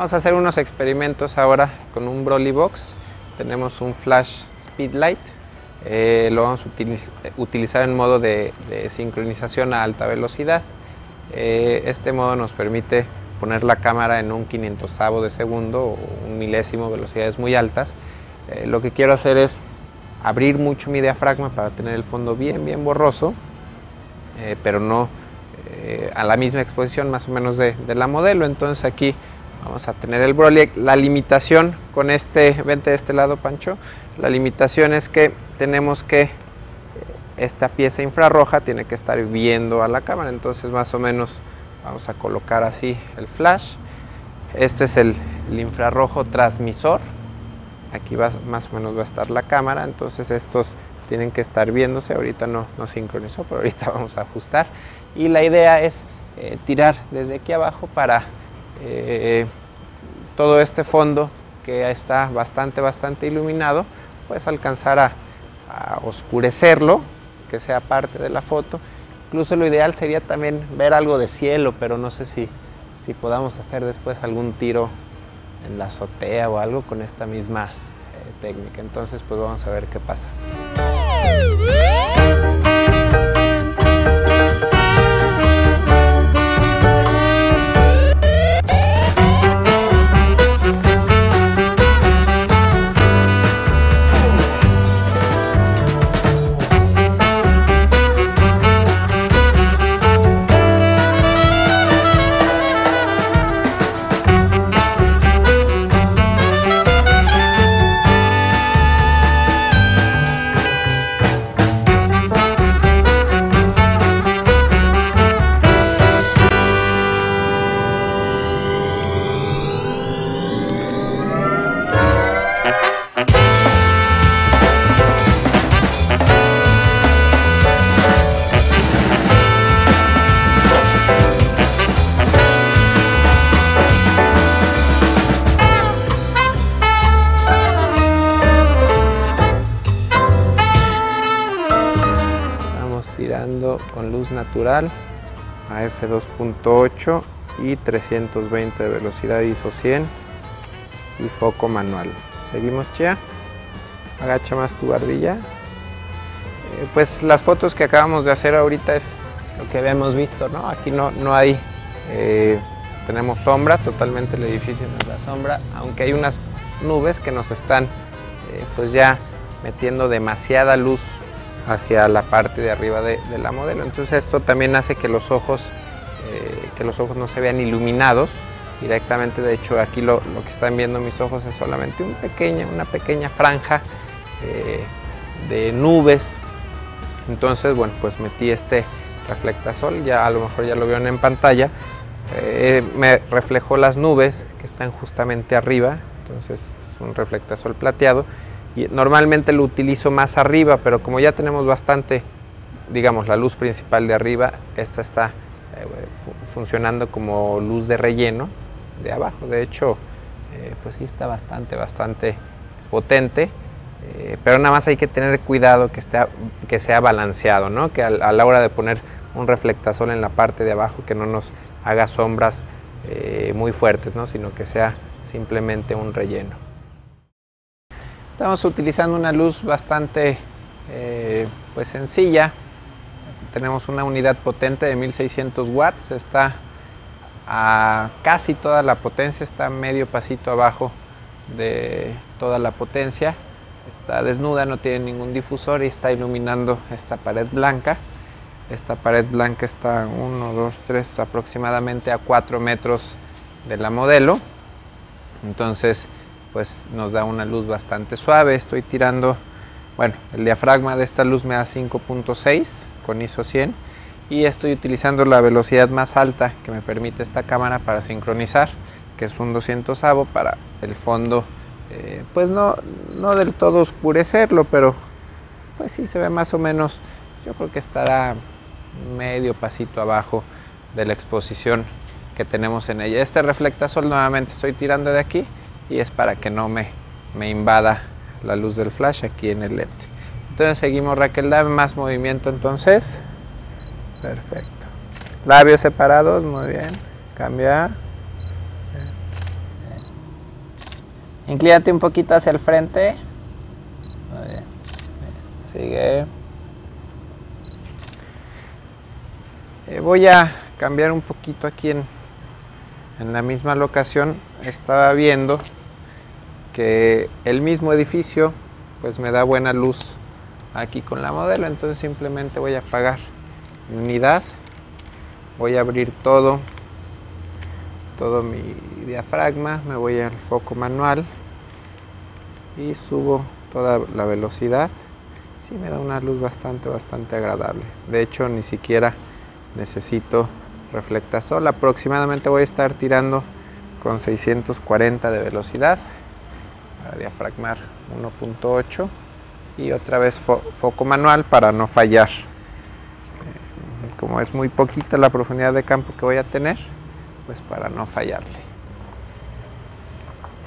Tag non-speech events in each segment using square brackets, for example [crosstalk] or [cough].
Vamos a hacer unos experimentos ahora con un Broly Box. Tenemos un flash speedlight. Eh, lo vamos a utilizar en modo de, sincronización a alta velocidad. Eh, este modo nos permite poner la cámara en un 500 de segundo o un milésimo, velocidades muy altas. Eh, lo que quiero hacer es abrir mucho mi diafragma para tener el fondo bien, bien borroso, pero no a la misma exposición más o menos de, de la modelo. Entonces aquí Vamos a tener el Broly. La limitación con este, vente de este lado, Pancho. La limitación es que tenemos que, esta pieza infrarroja tiene que estar viendo a la cámara. Entonces, más o menos, vamos a colocar así el flash. Este es el, infrarrojo transmisor. Aquí más o menos va a estar la cámara. Entonces, estos tienen que estar viéndose. Ahorita no, no sincronizó, pero ahorita [laughs] vamos a ajustar. Y la idea es eh, tirar desde aquí abajo para eh, todo este fondo que está bastante, bastante iluminado, puedes alcanzar a, oscurecerlo, que sea parte de la foto. Incluso lo ideal sería también ver algo de cielo, pero no sé si, si podamos hacer después algún tiro en la azotea o algo con esta misma eh, técnica. Entonces, pues vamos a ver qué pasa. Con luz natural a f2.8 y 320 de velocidad ISO 100 y foco manual. Seguimos Chia, agacha más tu barbilla. Eh, pues las fotos que acabamos de hacer ahorita es lo que habíamos visto, ¿no? Aquí no, no hay, eh, tenemos sombra, totalmente el edificio nos da sombra, aunque hay unas nubes que nos están eh, pues ya metiendo demasiada luz hacia la parte de arriba de, la modelo. Entonces esto también hace que los ojos, eh, que los ojos no se vean iluminados directamente. De hecho aquí lo, que están viendo mis ojos es solamente un pequeña, una pequeña franja eh, de nubes. Entonces bueno pues metí este reflectasol, ya a lo mejor ya lo vieron en pantalla. Eh, me reflejó las nubes que están justamente arriba, entonces es un reflectasol plateado normalmente lo utilizo más arriba, pero como ya tenemos bastante, digamos, la luz principal de arriba, esta está eh, funcionando como luz de relleno de abajo. De hecho, eh, pues sí está bastante, bastante potente, eh, pero nada más hay que tener cuidado que, esté, que sea balanceado, ¿no? que a, la hora de poner un reflectasol en la parte de abajo, que no nos haga sombras muy fuertes, ¿no? sino que sea simplemente un relleno. Estamos utilizando una luz bastante eh, pues sencilla. Tenemos una unidad potente de 1600 watts. Está a casi toda la potencia, está medio pasito abajo de toda la potencia. Está desnuda, no tiene ningún difusor y está iluminando esta pared blanca. Esta pared blanca está 1, 2, 3 aproximadamente a 4 metros de la modelo. Entonces pues nos da una luz bastante suave. Estoy tirando, bueno, el diafragma de esta luz me da 5.6 con ISO 100 y estoy utilizando la velocidad más alta que me permite esta cámara para sincronizar, que es un 200 avo para el fondo, eh, pues no, no del todo oscurecerlo, pero pues sí se ve más o menos, yo creo que estará medio pasito abajo de la exposición que tenemos en ella. Este reflectasol nuevamente estoy tirando de aquí y es para que no me, me invada la luz del flash aquí en el LED. Entonces seguimos Raquel, dame más movimiento entonces. Perfecto. Labios separados, muy bien. Cambia. Inclínate un poquito hacia el frente. Sigue. Eh, voy a cambiar un poquito aquí en, en la misma locación. Estaba viendo que el mismo edificio pues me da buena luz aquí con la modelo. Entonces simplemente voy a apagar unidad. Voy a abrir todo todo mi diafragma, me voy al foco manual y subo toda la velocidad. Sí me da una luz bastante, bastante agradable. De hecho, ni siquiera necesito reflectasol. Aproximadamente voy a estar tirando con 640 de velocidad para diafragmar 1.8 y otra vez foco manual para no fallar. Eh, como es muy poquita la profundidad de campo que voy a tener, pues para no fallarle.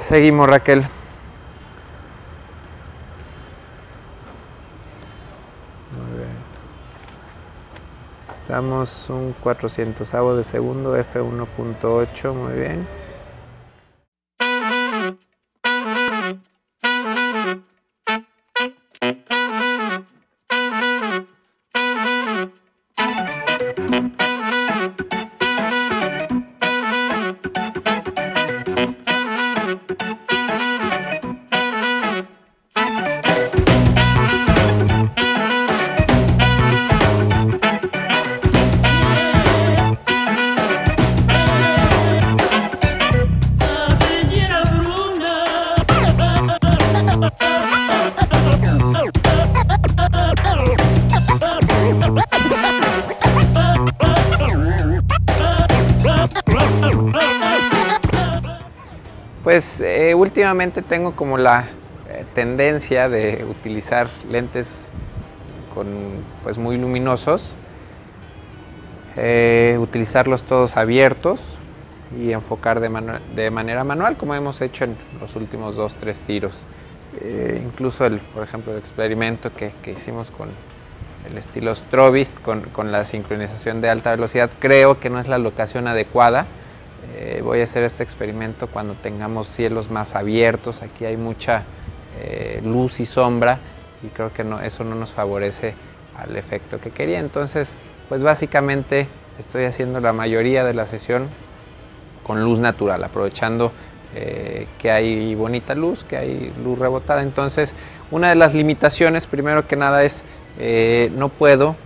Seguimos Raquel. Estamos un 400 de segundo, F1.8, muy bien. Pues eh, últimamente tengo como la eh, tendencia de utilizar lentes con, pues muy luminosos, eh, utilizarlos todos abiertos y enfocar de, manera manual como hemos hecho en los últimos dos, tres tiros. incluso, el, por ejemplo, el experimento que, hicimos con el estilo Strobist, con, con la sincronización de alta velocidad, creo que no es la locación adecuada eh, voy a hacer este experimento cuando tengamos cielos más abiertos. Aquí hay mucha eh, luz y sombra y creo que eso no nos favorece al efecto que quería. Entonces, pues básicamente estoy haciendo la mayoría de la sesión con luz natural, aprovechando eh, que hay bonita luz, que hay luz rebotada. Entonces, una de las limitaciones, primero que nada, es no puedo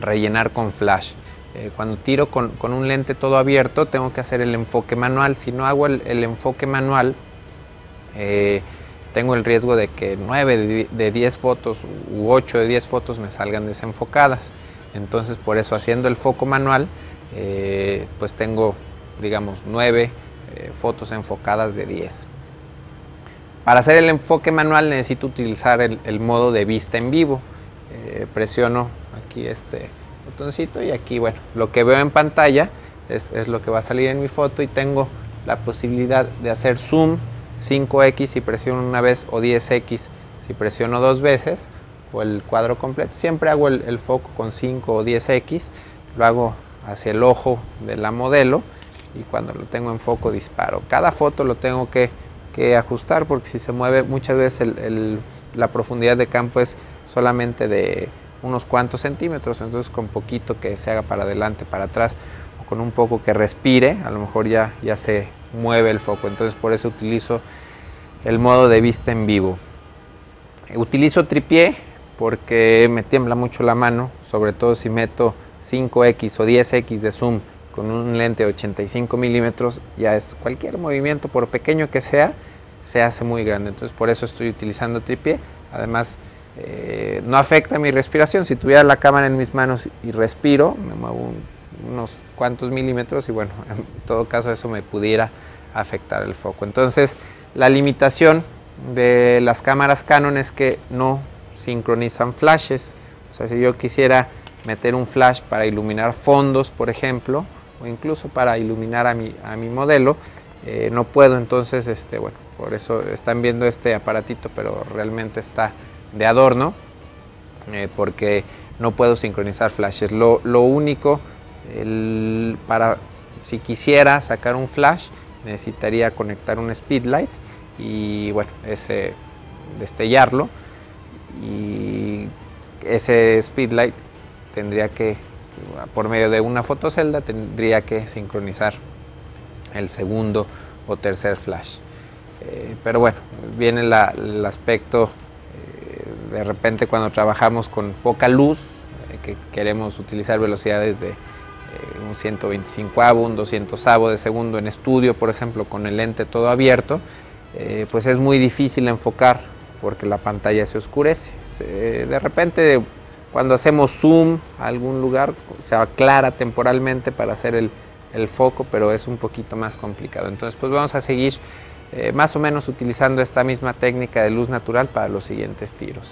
rellenar con flash. Eh, cuando tiro con, un lente todo abierto tengo que hacer el enfoque manual. Si no hago el, enfoque manual, eh, tengo el riesgo de que 9 de 10 fotos u 8 de 10 fotos me salgan desenfocadas. Entonces por eso haciendo el foco manual, eh, pues tengo digamos 9 fotos enfocadas de 10. Para hacer el enfoque manual necesito utilizar el, el modo de vista en vivo. presiono aquí este y aquí, bueno, lo que veo en pantalla es, lo que va a salir en mi foto y tengo la posibilidad de hacer zoom 5x si presiono una vez o 10x si presiono dos veces o el cuadro completo. Siempre hago el, foco con 5 o 10x, lo hago hacia el ojo de la modelo y cuando lo tengo en foco disparo. Cada foto lo tengo que, ajustar porque si se mueve muchas veces la profundidad de campo es solamente de unos cuantos centímetros, entonces con poquito que se haga para adelante, para atrás, o con un poco que respire, a lo mejor ya, ya se mueve el foco, entonces por eso utilizo el modo de vista en vivo. Utilizo tripié porque me tiembla mucho la mano, sobre todo si meto 5x o 10x de zoom con un lente de 85 milímetros, ya es cualquier movimiento, por pequeño que sea, se hace muy grande. Entonces por eso estoy utilizando tripié. Además, eh, no afecta mi respiración. Si tuviera la cámara en mis manos y respiro, me muevo unos cuantos milímetros y bueno, en todo caso eso me pudiera afectar el foco. Entonces, la limitación de las cámaras Canon es que no sincronizan flashes. O sea, si yo quisiera meter un flash para iluminar fondos, por ejemplo, o incluso para iluminar a mi, modelo, eh, no puedo. Entonces, este, bueno, por eso están viendo este aparatito, pero realmente está de adorno eh, porque no puedo sincronizar flashes. Lo, único, para si quisiera sacar un flash, necesitaría conectar un speedlight y bueno, ese destellarlo y ese speedlight tendría que, por medio de una fotocelda, tendría que sincronizar el segundo o tercer flash. Eh, pero bueno, viene el aspecto de repente cuando trabajamos con poca luz, eh, que queremos utilizar velocidades de un 125 un 200 de segundo en estudio, por ejemplo, con el lente todo abierto, pues es muy difícil enfocar porque la pantalla se oscurece. de repente cuando hacemos zoom a algún lugar se aclara temporalmente para hacer el, el foco, pero es un poquito más complicado. Entonces, pues vamos a seguir eh, más o menos utilizando esta misma técnica de luz natural para los siguientes tiros.